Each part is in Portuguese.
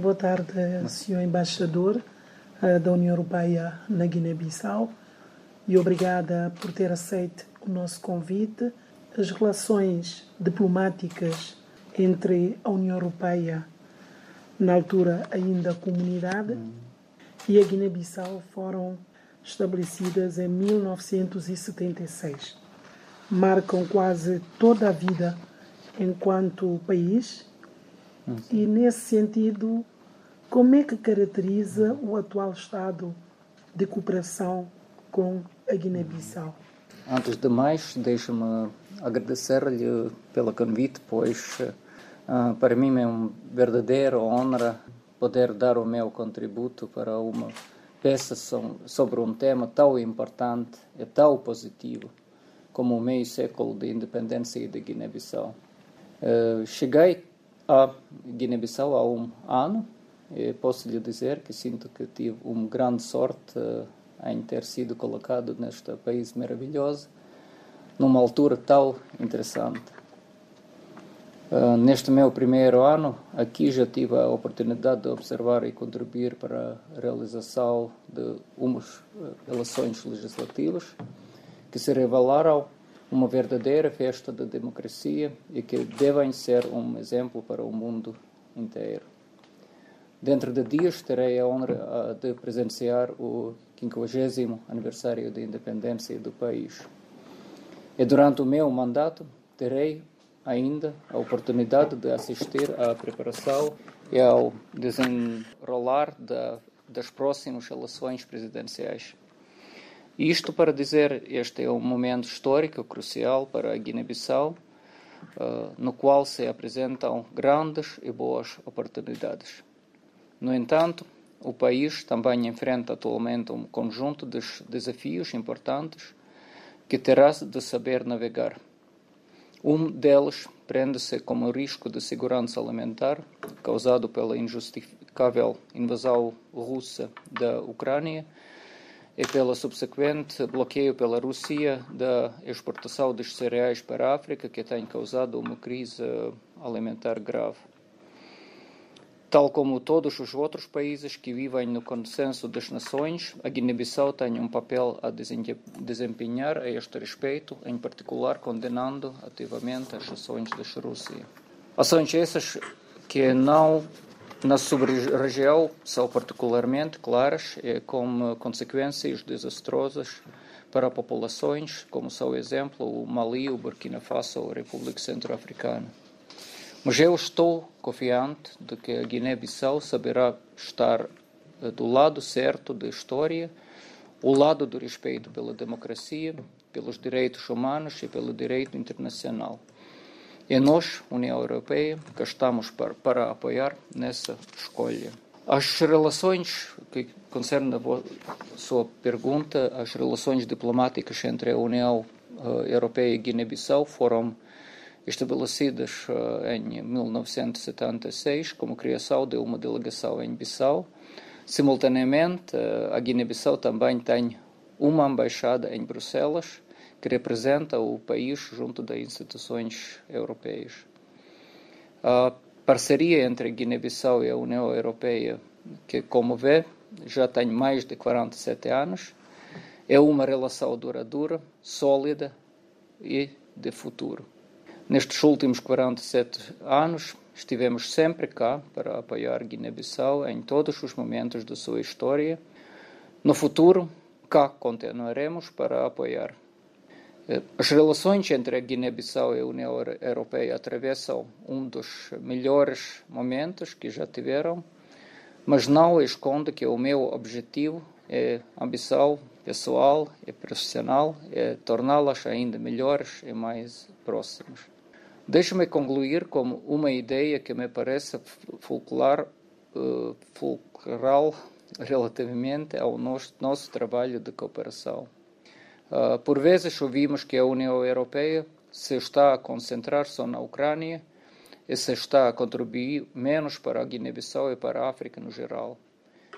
Boa tarde, Sr. Embaixador uh, da União Europeia na Guiné-Bissau e obrigada por ter aceito o nosso convite. As relações diplomáticas entre a União Europeia, na altura ainda comunidade, hum. e a Guiné-Bissau foram estabelecidas em 1976. Marcam quase toda a vida enquanto país e, nesse sentido, como é que caracteriza o atual estado de cooperação com a Guiné-Bissau? Antes de mais, deixe-me agradecer-lhe pelo convite, pois uh, para mim é uma verdadeira honra poder dar o meu contributo para uma peça sobre um tema tão importante e tão positivo como o meio século de independência da Guiné-Bissau. Uh, cheguei a Guiné-Bissau há um ano e posso lhe dizer que sinto que tive uma grande sorte uh, em ter sido colocado neste país maravilhoso numa altura tão interessante. Uh, neste meu primeiro ano, aqui já tive a oportunidade de observar e contribuir para a realização de umas uh, eleições legislativas que se revelaram uma verdadeira festa da democracia e que devem ser um exemplo para o mundo inteiro. Dentro de dias terei a honra ah, de presenciar o 50 aniversário da independência do país. E durante o meu mandato terei ainda a oportunidade de assistir à preparação e ao desenrolar das próximas eleições presidenciais. Isto para dizer, este é um momento histórico crucial para a Guiné-Bissau, uh, no qual se apresentam grandes e boas oportunidades. No entanto, o país também enfrenta atualmente um conjunto de desafios importantes que terá de saber navegar. Um deles prende-se com o risco de segurança alimentar causado pela injustificável invasão russa da Ucrânia e pelo subsequente bloqueio pela Rússia da exportação dos cereais para a África, que tem causado uma crise alimentar grave. Tal como todos os outros países que vivem no consenso das nações, a Guiné-Bissau tem um papel a desempenhar a este respeito, em particular condenando ativamente as ações da Rússia. Ações essas que não na sub-região são particularmente claras e com consequências desastrosas para populações, como são exemplo o Mali, o Burkina Faso ou a República Centro-Africana. Mas eu estou confiante de que a Guiné-Bissau saberá estar eh, do lado certo da história, o lado do respeito pela democracia, pelos direitos humanos e pelo direito internacional. E nós, União Europeia, que estamos para, para apoiar nessa escolha. As relações que concerne a sua pergunta, as relações diplomáticas entre a União uh, Europeia e Guiné-Bissau foram estabelecidas uh, em 1976 como criação de uma delegação em Bissau. Simultaneamente, uh, a Guiné-Bissau também tem uma embaixada em Bruxelas que representa o país junto das instituições europeias. A parceria entre Guiné-Bissau e a União Europeia, que, como vê, já tem mais de 47 anos, é uma relação duradoura, sólida e de futuro. Nestes últimos 47 anos, estivemos sempre cá para apoiar Guiné-Bissau em todos os momentos da sua história. No futuro, cá continuaremos para apoiar as relações entre a Guiné-Bissau e a União Europeia atravessam um dos melhores momentos que já tiveram, mas não esconde que o meu objetivo é ambição pessoal e profissional é torná-las ainda melhores e mais próximas. Deixe-me concluir com uma ideia que me parece fulcral, uh, fulcral relativamente ao nosso, nosso trabalho de cooperação. Uh, por vezes ouvimos que a União Europeia se está a concentrar só na Ucrânia e se está a contribuir menos para a Guiné-Bissau e para a África no geral.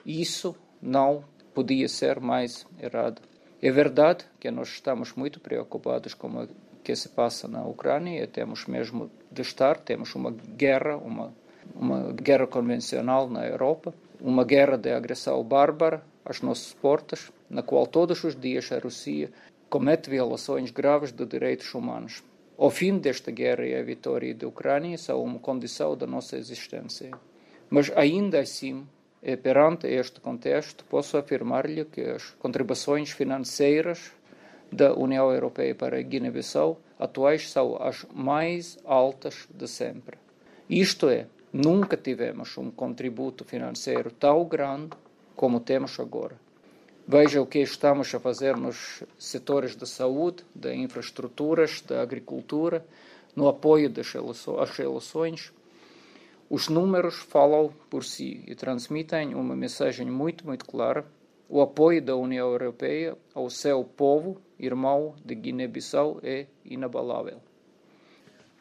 Isso não podia ser mais errado. É verdade que nós estamos muito preocupados com o que se passa na Ucrânia e temos mesmo de estar, temos uma guerra, uma uma guerra convencional na Europa, uma guerra de agressão bárbara às nossas portas, na qual todos os dias a Rússia comete violações graves de direitos humanos. O fim desta guerra e a vitória da Ucrânia são uma condição da nossa existência. Mas ainda assim, perante este contexto, posso afirmar-lhe que as contribuições financeiras da União Europeia para a Guiné-Bissau atuais são as mais altas de sempre. Isto é, nunca tivemos um contributo financeiro tão grande como temos agora. Veja o que estamos a fazer nos setores da saúde, da infraestruturas, da agricultura, no apoio das relações. Os números falam por si e transmitem uma mensagem muito, muito clara. O apoio da União Europeia ao seu povo irmão de Guiné-Bissau é inabalável.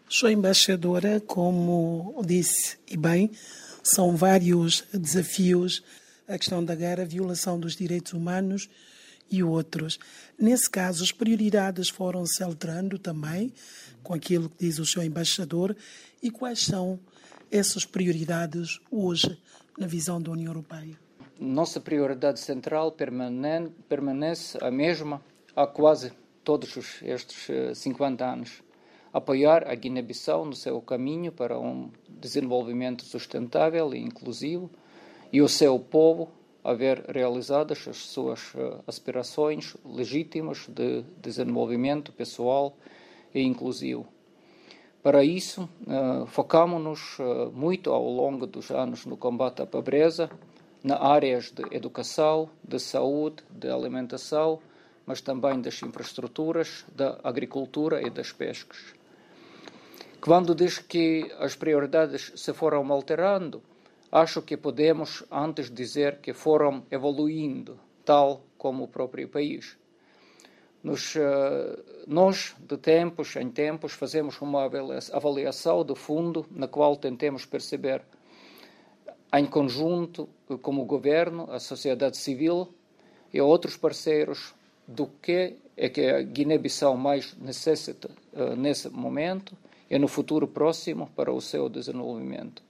Sou embaixadora, como disse e bem, são vários desafios a questão da guerra, a violação dos direitos humanos e outros. Nesse caso, as prioridades foram se alterando também, com aquilo que diz o seu embaixador, e quais são essas prioridades hoje na visão da União Europeia? Nossa prioridade central permanece a mesma há quase todos estes 50 eh, anos. Apoiar a Guiné-Bissau no seu caminho para um desenvolvimento sustentável e inclusivo e o seu povo a ver realizadas as suas eh, aspirações legítimas de desenvolvimento pessoal e inclusivo. Para isso, uh, focamos-nos uh, muito ao longo dos anos no combate à pobreza, na áreas de educação, de saúde, de alimentação mas também das infraestruturas, da agricultura e das pescas. Quando diz que as prioridades se foram alterando, acho que podemos antes dizer que foram evoluindo, tal como o próprio país. Nos, uh, nós, de tempos em tempos, fazemos uma avaliação do fundo na qual tentemos perceber, em conjunto, como o governo, a sociedade civil e outros parceiros, do que é que a Guiné-Bissau mais necessita uh, nesse momento e no futuro próximo para o seu desenvolvimento.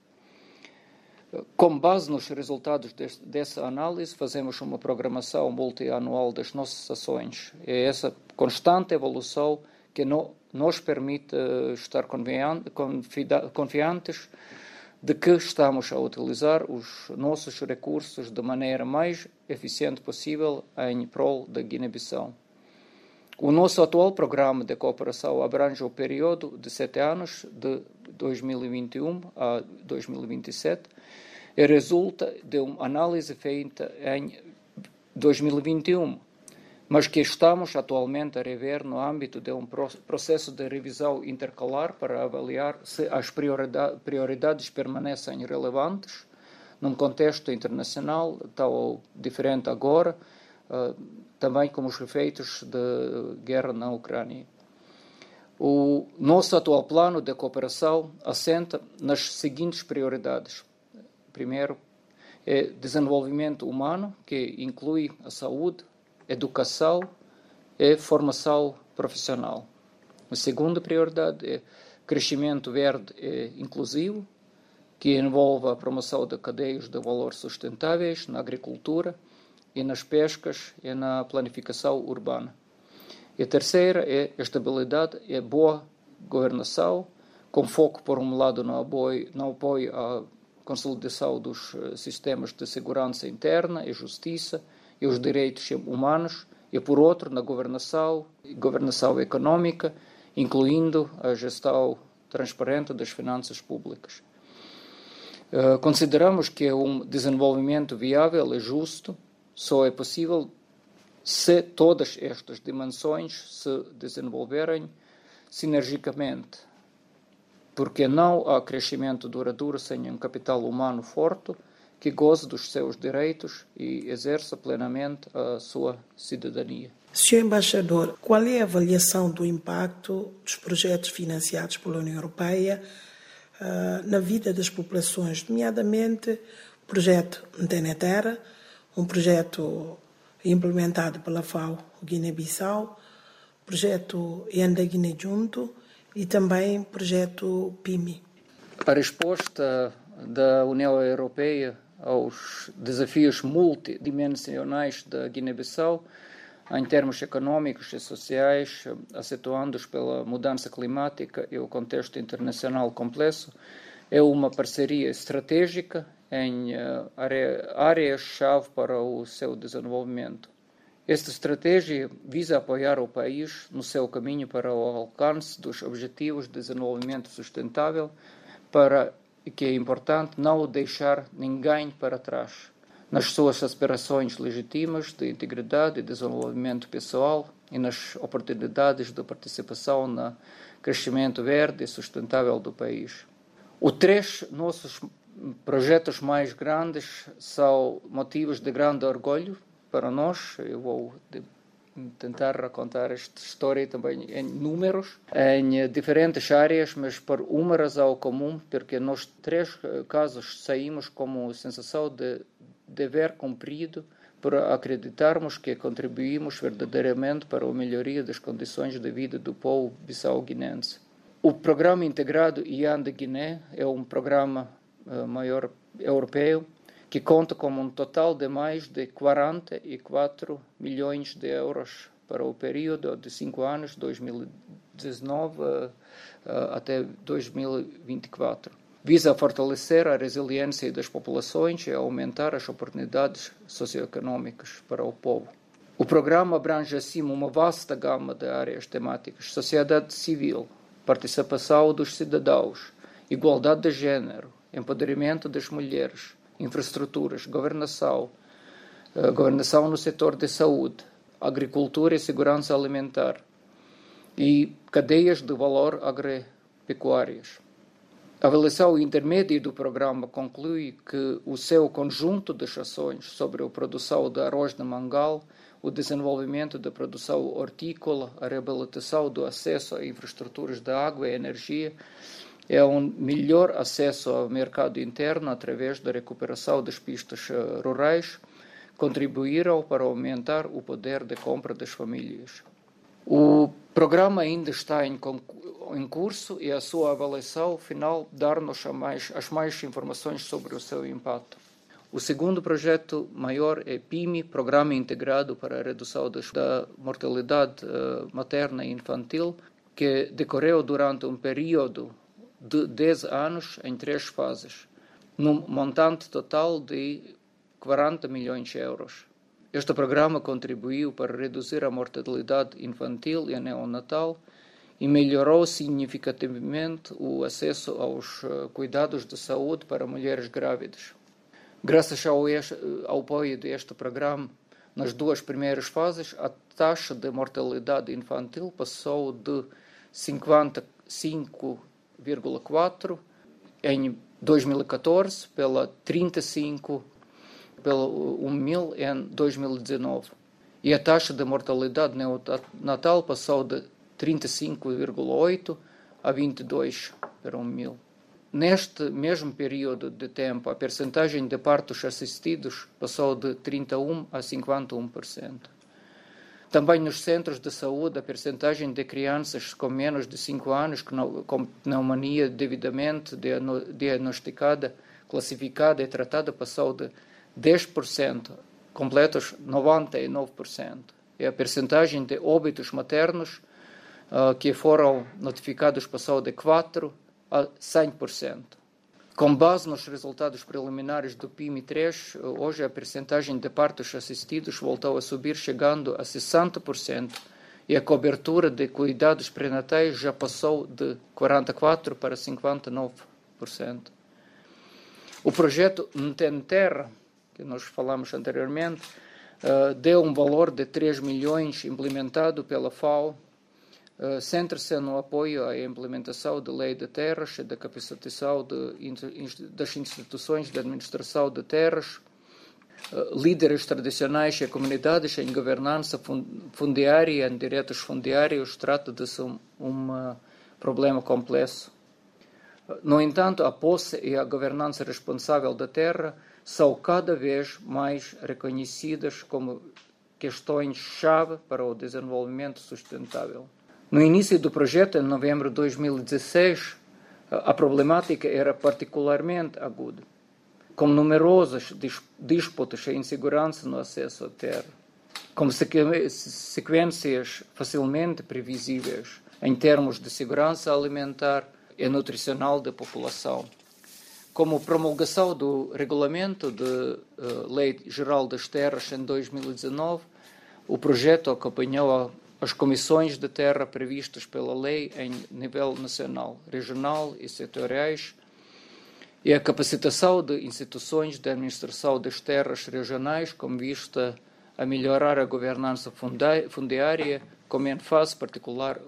Com base nos resultados deste, dessa análise, fazemos uma programação multianual das nossas ações. É essa constante evolução que no, nos permite uh, estar confiantes de que estamos a utilizar os nossos recursos de maneira mais eficiente possível em prol da Guiné-Bissau. O nosso atual programa de cooperação abrange o período de sete anos, de 2021 a 2027, e resulta de uma análise feita em 2021 mas que estamos atualmente a rever no âmbito de um processo de revisão intercalar para avaliar se as prioridades permanecem relevantes num contexto internacional tão diferente agora, uh, também com os efeitos da guerra na Ucrânia. O nosso atual plano de cooperação assenta nas seguintes prioridades. Primeiro, é desenvolvimento humano, que inclui a saúde, educação e formação profissional. A segunda prioridade é crescimento verde e inclusivo, que envolve a promoção de cadeias de valor sustentáveis na agricultura e nas pescas e na planificação urbana. E a terceira é estabilidade e boa governação, com foco, por um lado, no apoio, no apoio à consolidação dos eh, sistemas de segurança interna e justiça, e os direitos humanos, e por outro, na governação, governação econômica, incluindo a gestão transparente das finanças públicas. Uh, consideramos que um desenvolvimento viável e justo só é possível se todas estas dimensões se desenvolverem sinergicamente, porque não há crescimento duradouro sem um capital humano forte que goze dos seus direitos e exerça plenamente a sua cidadania. Senhor Embaixador, qual é a avaliação do impacto dos projetos financiados pela União Europeia uh, na vida das populações, nomeadamente o projeto Terra, um projeto implementado pela FAO Guiné-Bissau, projeto Enda Guiné Junto e também projeto PIMI? A resposta da União Europeia aos desafios multidimensionais da Guiné-Bissau, em termos econômicos e sociais, acentuados pela mudança climática e o contexto internacional complexo, é uma parceria estratégica em eh, áreas-chave para o seu desenvolvimento. Esta estratégia visa apoiar o país no seu caminho para o alcance dos Objetivos de Desenvolvimento Sustentável, para que é importante não deixar ninguém para trás nas suas aspirações legítimas de integridade e desenvolvimento pessoal e nas oportunidades de participação no crescimento verde e sustentável do país. Os três nossos projetos mais grandes são motivos de grande orgulho para nós. Eu vou tentar contar esta história também em números, em diferentes áreas, mas por uma razão comum, porque nos três casos saímos com a sensação de dever cumprido por acreditarmos que contribuímos verdadeiramente para a melhoria das condições de vida do povo bissau-guinense. O Programa Integrado IAN de Guiné é um programa maior europeu que conta com um total de mais de 44 milhões de euros para o período de cinco anos, 2019 uh, até 2024. Visa fortalecer a resiliência das populações e aumentar as oportunidades socioeconômicas para o povo. O programa abrange, assim, uma vasta gama de áreas temáticas: sociedade civil, participação dos cidadãos, igualdade de gênero, empoderamento das mulheres, infraestruturas, governação, uh, governação no setor de saúde, agricultura e segurança alimentar e cadeias de valor agropecuárias. A avaliação intermédia do programa conclui que o seu conjunto de ações sobre a produção de arroz de mangal, o desenvolvimento da produção hortícola, a reabilitação do acesso a infraestruturas de água e energia, é um melhor acesso ao mercado interno através da recuperação das pistas eh, rurais, contribuíram para aumentar o poder de compra das famílias. O programa ainda está em, em curso e a sua avaliação final dar-nos mais, as mais informações sobre o seu impacto. O segundo projeto maior é PIMI, Programa Integrado para a Redução da Mortalidade uh, Materna e Infantil, que decorreu durante um período de 10 anos em três fases, num montante total de 40 milhões de euros. Este programa contribuiu para reduzir a mortalidade infantil e neonatal e melhorou significativamente o acesso aos eh, cuidados de saúde para mulheres grávidas. Graças ao, este, ao apoio deste programa, nas duas primeiras fases, a taxa de mortalidade infantil passou de 55 1,4 em 2014 pela 35 pelo 1 mil em 2019 e a taxa de mortalidade neonatal passou de 35,8 a 22 para 1 mil. Neste mesmo período de tempo, a percentagem de partos assistidos passou de 31 a 51%. Também nos centros de saúde, a percentagem de crianças com menos de 5 anos com pneumonia devidamente diagnosticada, classificada e tratada passou de 10%, completos 99%. E a percentagem de óbitos maternos uh, que foram notificados passou de 4% a 100%. Com base nos resultados preliminares do PIMI-3, hoje a percentagem de partos assistidos voltou a subir, chegando a 60%, e a cobertura de cuidados prenatais já passou de 44% para 59%. O projeto Terra, que nós falamos anteriormente, uh, deu um valor de 3 milhões implementado pela FAO Centra-se no apoio à implementação da lei de terras e da capacitação de, das instituições de administração de terras, uh, líderes tradicionais e comunidades em governança fundiária em direitos fundiários. Trata de um, um problema complexo. No entanto, a posse e a governança responsável da terra são cada vez mais reconhecidas como questões-chave para o desenvolvimento sustentável. No início do projeto, em novembro de 2016, a problemática era particularmente aguda, com numerosas disputas e insegurança no acesso à terra, com sequências facilmente previsíveis em termos de segurança alimentar e nutricional da população, como promulgação do Regulamento de uh, Lei Geral das Terras em 2019, o projeto acompanhou as comissões de terra previstas pela lei em nível nacional, regional e setoriais e a capacitação de instituições de administração das terras regionais com vista a melhorar a governança fundiária, com ênfase particular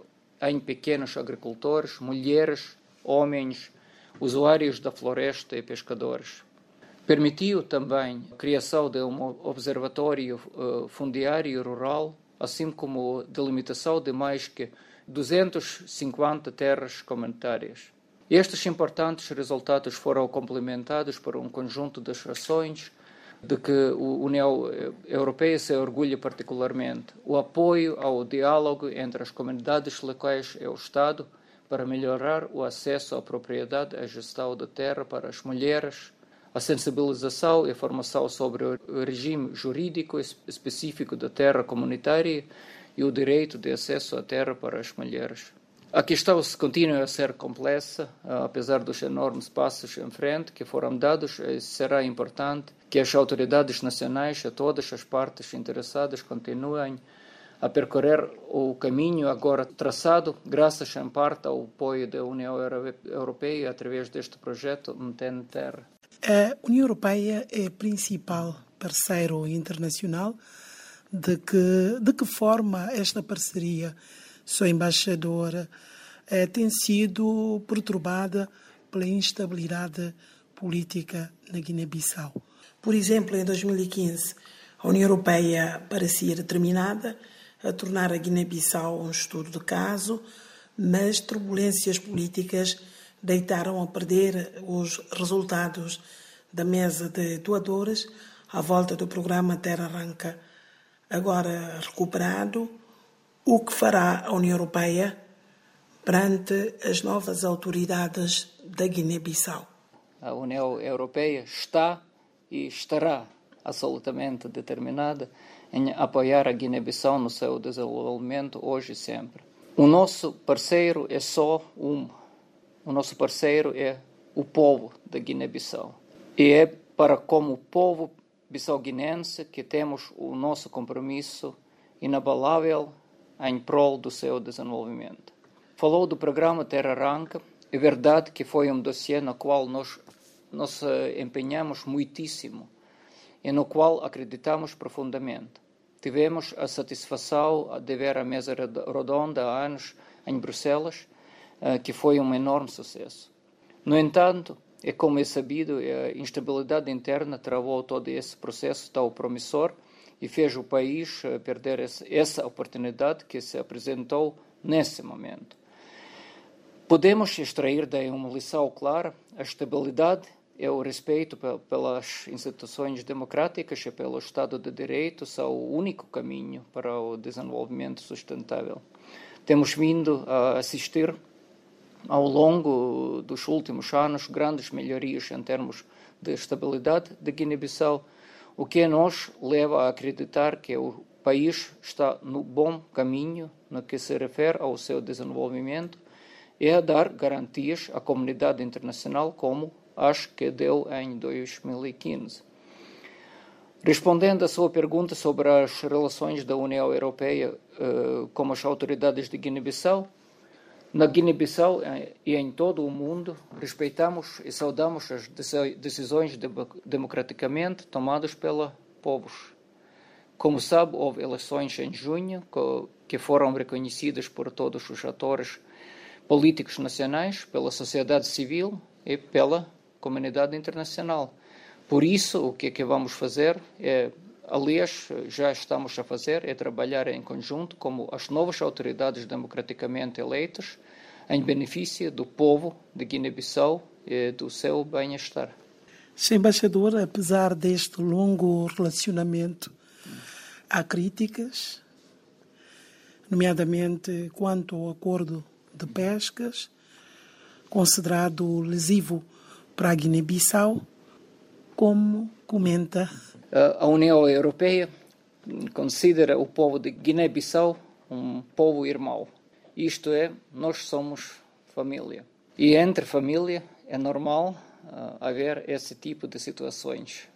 em pequenos agricultores, mulheres, homens, usuários da floresta e pescadores. Permitiu também a criação de um observatório uh, fundiário rural assim como delimitação de mais que 250 terras comunitárias. Estes importantes resultados foram complementados por um conjunto de ações de que a União Europeia se orgulha particularmente. O apoio ao diálogo entre as comunidades locais e o Estado para melhorar o acesso à propriedade e gestão da terra para as mulheres, a sensibilização e a formação sobre o regime jurídico específico da terra comunitária e o direito de acesso à terra para as mulheres. A questão continua a ser complexa, apesar dos enormes passos em frente que foram dados, será importante que as autoridades nacionais e todas as partes interessadas continuem a percorrer o caminho agora traçado, graças em parte ao apoio da União Europeia através deste projeto Mantém Terra. A União Europeia é principal parceiro internacional. De que, de que forma esta parceria, sua embaixadora, eh, tem sido perturbada pela instabilidade política na Guiné-Bissau? Por exemplo, em 2015, a União Europeia parecia determinada a tornar a Guiné-Bissau um estudo de caso, mas turbulências políticas deitaram a perder os resultados da mesa de doadores à volta do programa Terra Arranca. Agora recuperado, o que fará a União Europeia perante as novas autoridades da Guiné-Bissau? A União Europeia está e estará absolutamente determinada em apoiar a Guiné-Bissau no seu desenvolvimento hoje e sempre. O nosso parceiro é só um, o nosso parceiro é o povo da Guiné-Bissau. E é para como povo bissau-guinense que temos o nosso compromisso inabalável em prol do seu desenvolvimento. Falou do programa Terra Arranca. É verdade que foi um dossiê no qual nós nos empenhamos muitíssimo e no qual acreditamos profundamente. Tivemos a satisfação de ver a mesa redonda há anos em Bruxelas eh, que foi um enorme sucesso. No entanto, é como é sabido, a instabilidade interna travou todo esse processo tão promissor e fez o país eh, perder essa oportunidade que se apresentou nesse momento. Podemos extrair daí uma lição clara: a estabilidade e o respeito pelas instituições democráticas e pelo Estado de Direito são o único caminho para o desenvolvimento sustentável. Temos vindo a assistir ao longo dos últimos anos grandes melhorias em termos de estabilidade de Guiné-Bissau, o que nos leva a acreditar que o país está no bom caminho no que se refere ao seu desenvolvimento e a dar garantias à comunidade internacional como as que deu em 2015. Respondendo à sua pergunta sobre as relações da União Europeia uh, com as autoridades de Guiné-Bissau, na Guiné-Bissau e em todo o mundo, respeitamos e saudamos as decisões democraticamente tomadas pelos povos. Como sabe, houve eleições em junho que foram reconhecidas por todos os atores políticos nacionais, pela sociedade civil e pela comunidade internacional. Por isso, o que é que vamos fazer é aliás, já estamos a fazer é trabalhar em conjunto como as novas autoridades democraticamente eleitas em benefício do povo de Guiné-Bissau e do seu bem-estar. Sr. Embaixador, apesar deste longo relacionamento, há críticas, nomeadamente quanto ao acordo de pescas, considerado lesivo para a Guiné-Bissau. Como comenta? A União Europeia considera o povo de Guiné-Bissau um povo irmão. Isto é, nós somos família. E entre família é normal uh, haver esse tipo de situações.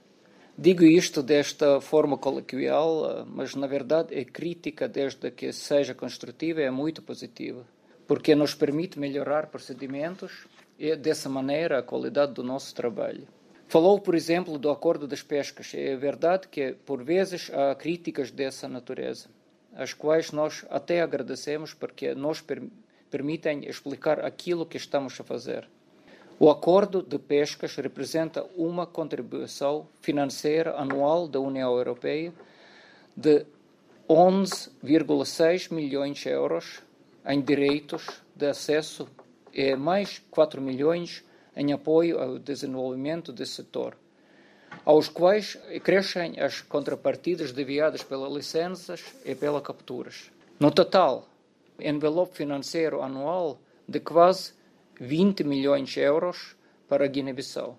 Digo isto desta forma coloquial, uh, mas na verdade a crítica, desde que seja construtiva, é muito positiva, porque nos permite melhorar procedimentos e, dessa maneira, a qualidade do nosso trabalho. Falou, por exemplo, do acordo das pescas. É verdade que, por vezes, há críticas dessa natureza, as quais nós até agradecemos porque nos per permitem explicar aquilo que estamos a fazer. O acordo de pescas representa uma contribuição financeira anual da União Europeia de 11,6 milhões de euros em direitos de acesso e mais 4 milhões em apoio ao desenvolvimento desse setor, aos quais crescem as contrapartidas deviadas pelas licenças e pelas capturas. No total, envelope financeiro anual de quase 20 milhões de euros para Guiné-Bissau.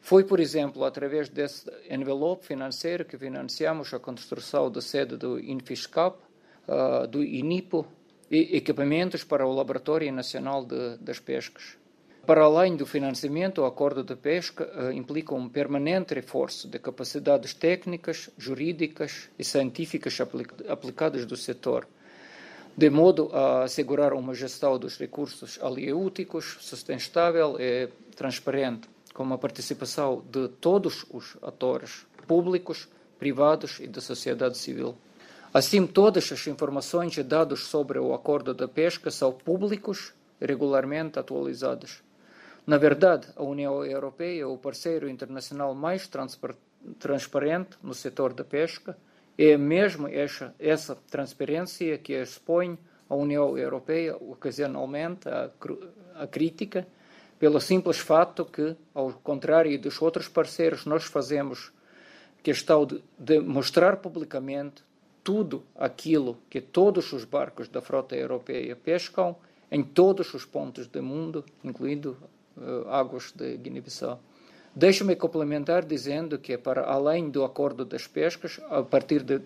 Foi, por exemplo, através desse envelope financeiro que financiamos a construção da sede do Infiscap, uh, do INIPO e equipamentos para o Laboratório Nacional de, das Pescas. Para além do financiamento, o acordo de pesca uh, implica um permanente reforço de capacidades técnicas, jurídicas e científicas aplicadas do setor, de modo a assegurar uma gestão dos recursos aliêuticos sustentável e transparente, com a participação de todos os atores públicos, privados e da sociedade civil. Assim, todas as informações e dados sobre o acordo de pesca são públicos e regularmente atualizados. Na verdade, a União Europeia é o parceiro internacional mais transparente no setor da pesca. É mesmo essa, essa transparência que expõe a União Europeia ocasionalmente à, crítica, pelo simples fato que, ao contrário dos outros parceiros, nós fazemos questão de, de mostrar publicamente tudo aquilo que todos os barcos da frota europeia pescam em todos os pontos do mundo, incluindo águas de Guiné-Bissau. Deixo-me complementar dizendo que, para além do acordo das pescas, a partir de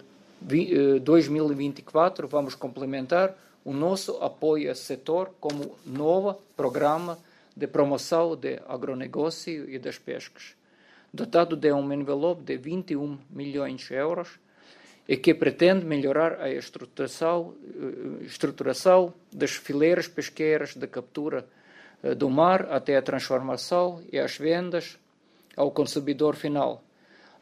2024, eh, vamos complementar o nosso apoio ao setor como novo programa de promoção de agronegócio e das pescas, dotado de um envelope de 21 milhões de euros e que pretende melhorar a estruturação, eh, estruturação das fileiras pesqueiras de captura eh, do mar até a transformação e as vendas ao consumidor final,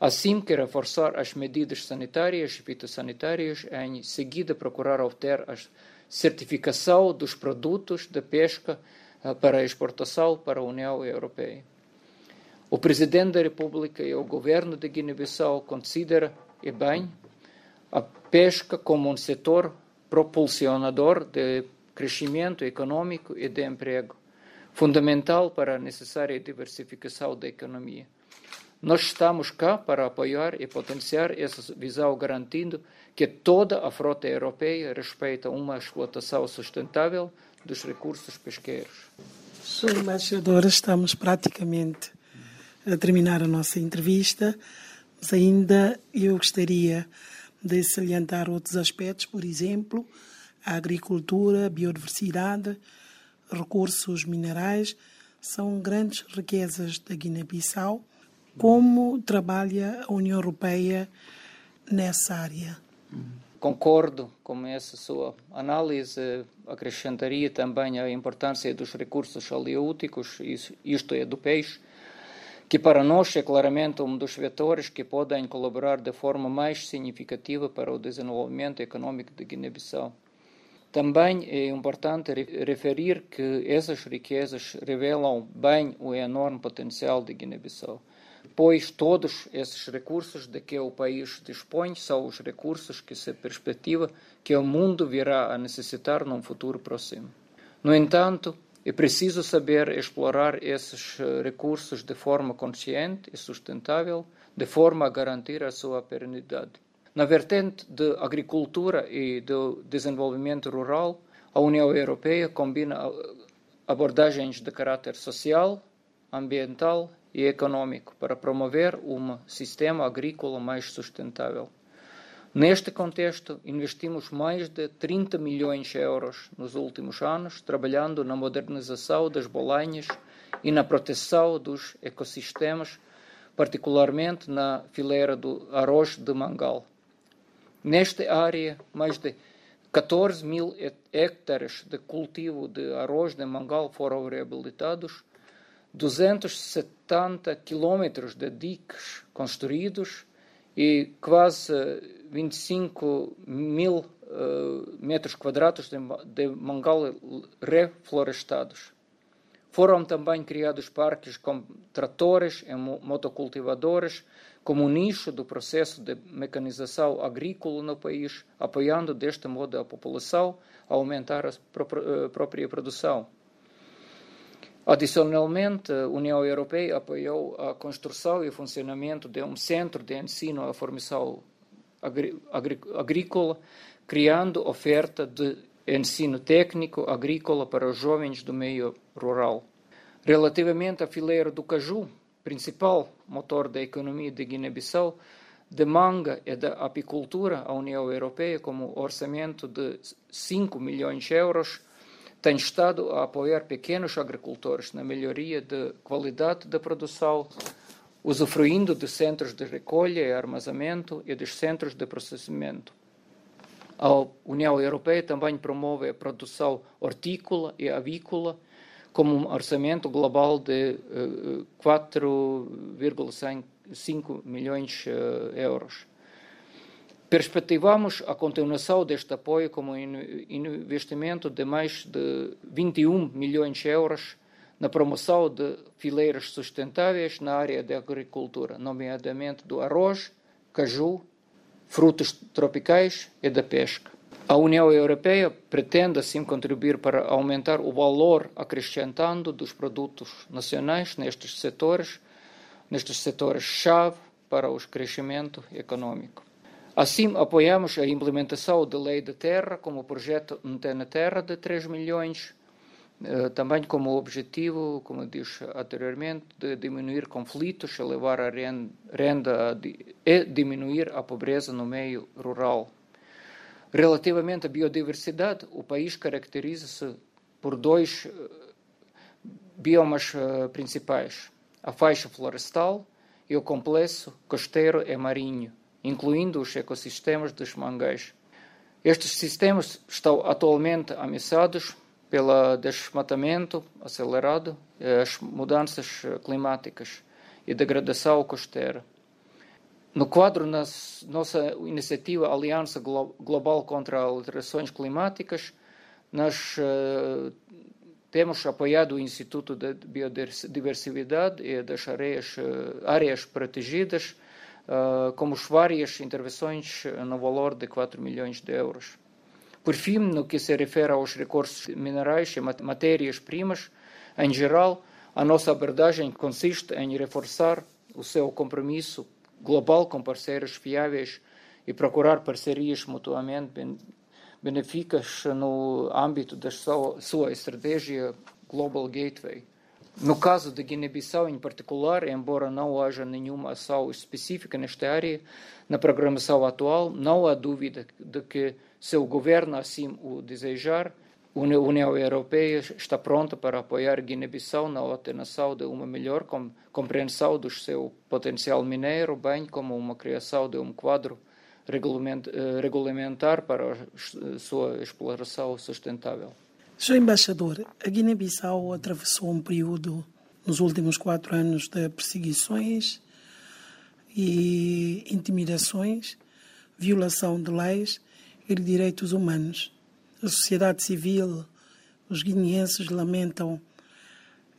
assim que reforçar as medidas sanitárias e fitossanitárias em seguida procurar obter a certificação dos produtos de pesca eh, para exportação para a União Europeia. O Presidente da República e o Governo de Guiné-Bissau consideram, e bem, a pesca como um setor propulsionador de crescimento econômico e de emprego, fundamental para a necessária diversificação da economia. Nós estamos cá para apoiar e potenciar essa visão, garantindo que toda a frota europeia respeita uma explotação sustentável dos recursos pesqueiros. Senhor embaixador, estamos praticamente a terminar a nossa entrevista, mas ainda eu gostaria de salientar outros aspectos, por exemplo, a agricultura, a biodiversidade, recursos minerais são grandes riquezas da Guiné-Bissau. Como trabalha a União Europeia nessa área? Concordo com essa sua análise. Acrescentaria também a importância dos recursos oleoúticos, isto é, do peixe, que para nós é claramente um dos vetores que podem colaborar de forma mais significativa para o desenvolvimento econômico de Guiné-Bissau. Também é importante referir que essas riquezas revelam bem o enorme potencial de Guiné-Bissau, pois todos esses recursos de que o país dispõe são os recursos que se perspectiva que o mundo virá a necessitar num futuro próximo. No entanto, é preciso saber explorar esses recursos de forma consciente e sustentável, de forma a garantir a sua perenidade. Na vertente de agricultura e do desenvolvimento rural, a União Europeia combina abordagens de caráter social, ambiental e econômico para promover um sistema agrícola mais sustentável. Neste contexto, investimos mais de 30 milhões de euros nos últimos anos, trabalhando na modernização das bolanhas e na proteção dos ecossistemas, particularmente na fileira do arroz de mangal. Nesta área, mais de 14 mil hectares de cultivo de arroz de mangal foram reabilitados, 270 quilômetros de diques construídos e quase 25 mil uh, metros quadrados de, de mangal reflorestados. Foram também criados parques com tratores e motocultivadores como nicho do processo de mecanização agrícola no país, apoiando deste modo a população a aumentar a eh, própria produção. Adicionalmente, a União Europeia apoiou a construção e funcionamento de um centro de ensino à formação agrícola, criando oferta de ensino técnico agrícola para os jovens do meio rural. Relativamente à fileira do caju, principal motor da economia de Guiné-Bissau, de manga e da apicultura, a União Europeia, como orçamento de 5 milhões de euros, tem estado a apoiar pequenos agricultores na melhoria da qualidade da produção, usufruindo de centros de recolha e armazenamento e dos centros de processamento. A União Europeia também promove a produção hortícola e avícola, com um orçamento global de uh, eh, 4,5 milhões de uh, euros. Perspectivamos a continuação deste apoio como investimento de mais de 21 milhões de euros na promoção de fileiras sustentáveis na área da agricultura, nomeadamente do arroz, caju, frutos tropicais e da pesca. A União Europeia pretende assim contribuir para aumentar o valor acrescentado dos produtos nacionais nestes setores, nestes setores-chave para o crescimento econômico. Assim, apoiamos a implementação da Lei da Terra como projeto Antena Terra de 3 milhões, eh, também como objetivo, como disse anteriormente, de diminuir conflitos, elevar a renda e diminuir a pobreza no meio rural. Relativamente à biodiversidade, o país caracteriza-se por dois eh, biomas eh, principais: a faixa florestal e o complexo costeiro e marinho incluindo os ecossistemas dos mangás. Estes sistemas estão atualmente ameaçados pelo desmatamento acelerado, as mudanças climáticas e degradação costeira. No quadro da nossa iniciativa Aliança Global contra Alterações Climáticas, nós uh, temos apoiado o Instituto de Biodiversidade e das áreas, uh, áreas protegidas uh, como várias intervenções no valor de 4 milhões de euros. Por fim, no que se refere aos recursos minerais e matérias-primas, em geral, a nossa abordagem consiste em reforçar o seu compromisso global com parceiros fiáveis e procurar parcerias mutuamente benéficas no âmbito da sua, estratégia Global Gateway. No caso de Guiné-Bissau em particular, embora não haja nenhuma ação específica nesta área, na programação atual, não há dúvida de que, se o governo assim o desejar, União Europeia está pronta para apoiar Guiné-Bissau na obtenção de uma melhor compreensão do seu potencial mineiro, bem como uma criação de um quadro eh, regulamentar para a sua exploração sustentável. Sr. Embaixador, a Guiné-Bissau atravessou um período nos últimos quatro anos de perseguições e intimidações, violação de leis e de direitos humanos. A sociedade civil, os guineenses lamentam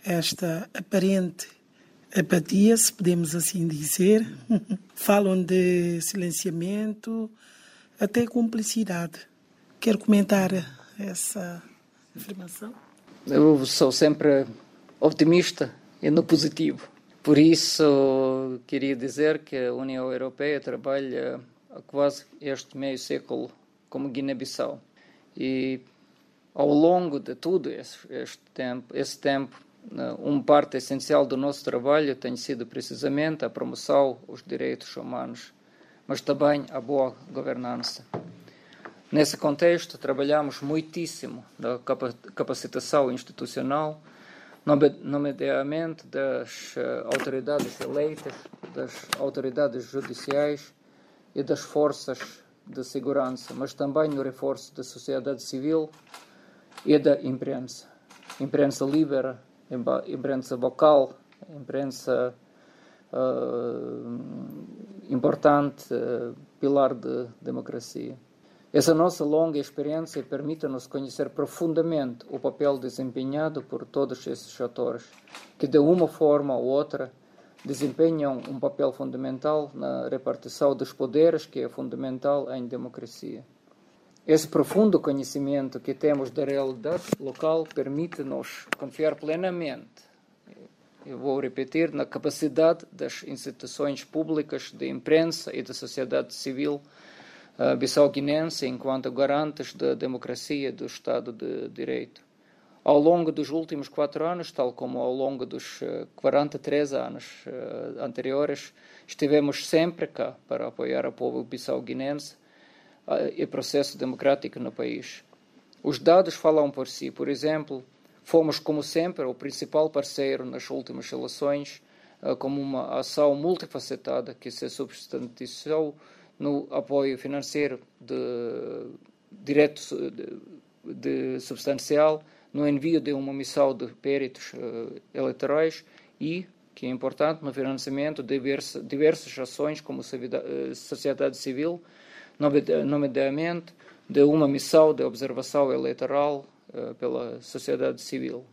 esta aparente apatia, se podemos assim dizer. Falam de silenciamento, até cumplicidade. Quero comentar essa afirmação? Eu sou sempre otimista e no positivo. Por isso, queria dizer que a União Europeia trabalha há quase este meio século como Guiné-Bissau. E ao longo de tudo este, este tempo, esse tempo, uma parte essencial do nosso trabalho tem sido precisamente a promoção dos direitos humanos, mas também a boa governança. Nesse contexto, trabalhamos muitíssimo na capacitação institucional, nomeadamente das eh, autoridades eleitas, das autoridades judiciais e das forças de segurança, mas também no reforço da sociedade civil e da imprensa. Imprensa livre, imprensa vocal, imprensa uh, importante, uh, pilar de democracia. Essa nossa longa experiência permite-nos conhecer profundamente o papel desempenhado por todos esses atores, que de uma forma ou outra desempenham um papel fundamental na repartição dos poderes, que é fundamental em democracia. Esse profundo conhecimento que temos da realidade local permite-nos confiar plenamente, eu vou repetir, na capacidade das instituições públicas, da imprensa e da sociedade civil uh, bissau-guinense enquanto garantes da democracia e do Estado de Direito. Ao longo dos últimos quatro anos, tal como ao longo dos 43 eh, anos uh, anteriores, estivemos sempre cá para apoiar o povo bissau-guinense uh, e processo democrático no país. Os dados falam por si. Por exemplo, fomos, como sempre, o principal parceiro nas últimas eleições, como uma ação multifacetada que se substanciou no apoio financeiro de, direto de, de substancial, no envio de uma missão de peritos uh, eleitorais e, que é importante, no financiamento de diversas, diversas ações como eh, sociedade civil, nomeadamente de uma missão de observação eleitoral uh, pela sociedade civil.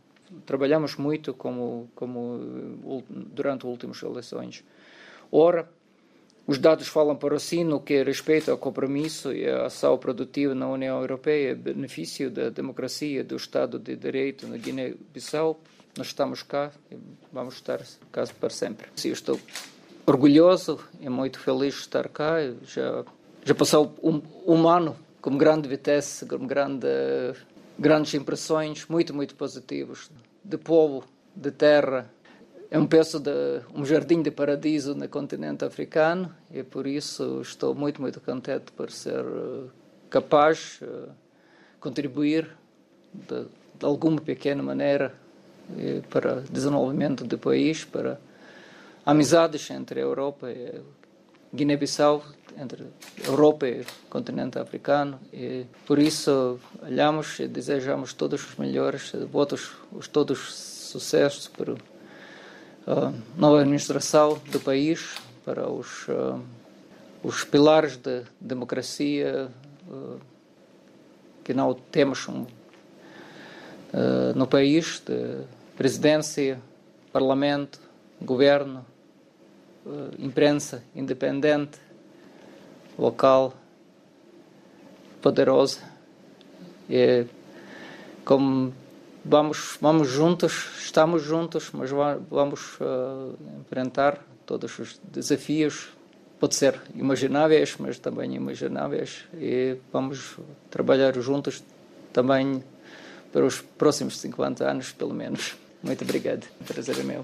Trabalhamos muito como, como durante as últimas eleições. Ora, os dados falam para si no que respeita ao compromisso e à ação produtiva na União Europeia, benefício da democracia, do Estado de Direito na Guiné-Bissau. Nós estamos cá e vamos estar cá para sempre. Estou orgulhoso e muito feliz de estar cá. Já, já passou um, um ano com grande vitesse, com grande, grandes impressões, muito, muito positivos, de povo, de terra, é um peço de um jardim de paradiso no continente africano e por isso estou muito muito contente por ser eh, capaz de uh, contribuir de, de, alguma pequena maneira uh, para o desenvolvimento do país, para amizades entre a Europa e Guiné-Bissau, entre a Europa e o continente africano. E por isso olhamos e desejamos todos os melhores, votos todos os sucessos para nova administração do país, para os, uh, os pilares de democracia uh, que não temos um, no país, de presidência, parlamento, governo, imprensa independente, local, poderosa. E como vamos, vamos juntos, estamos juntos, mas vamos uh, enfrentar todos os desafios, pode ser imagináveis, mas também imagináveis, e vamos trabalhar juntos também para os próximos 50 anos, pelo menos. Muito obrigado. Prazer é meu.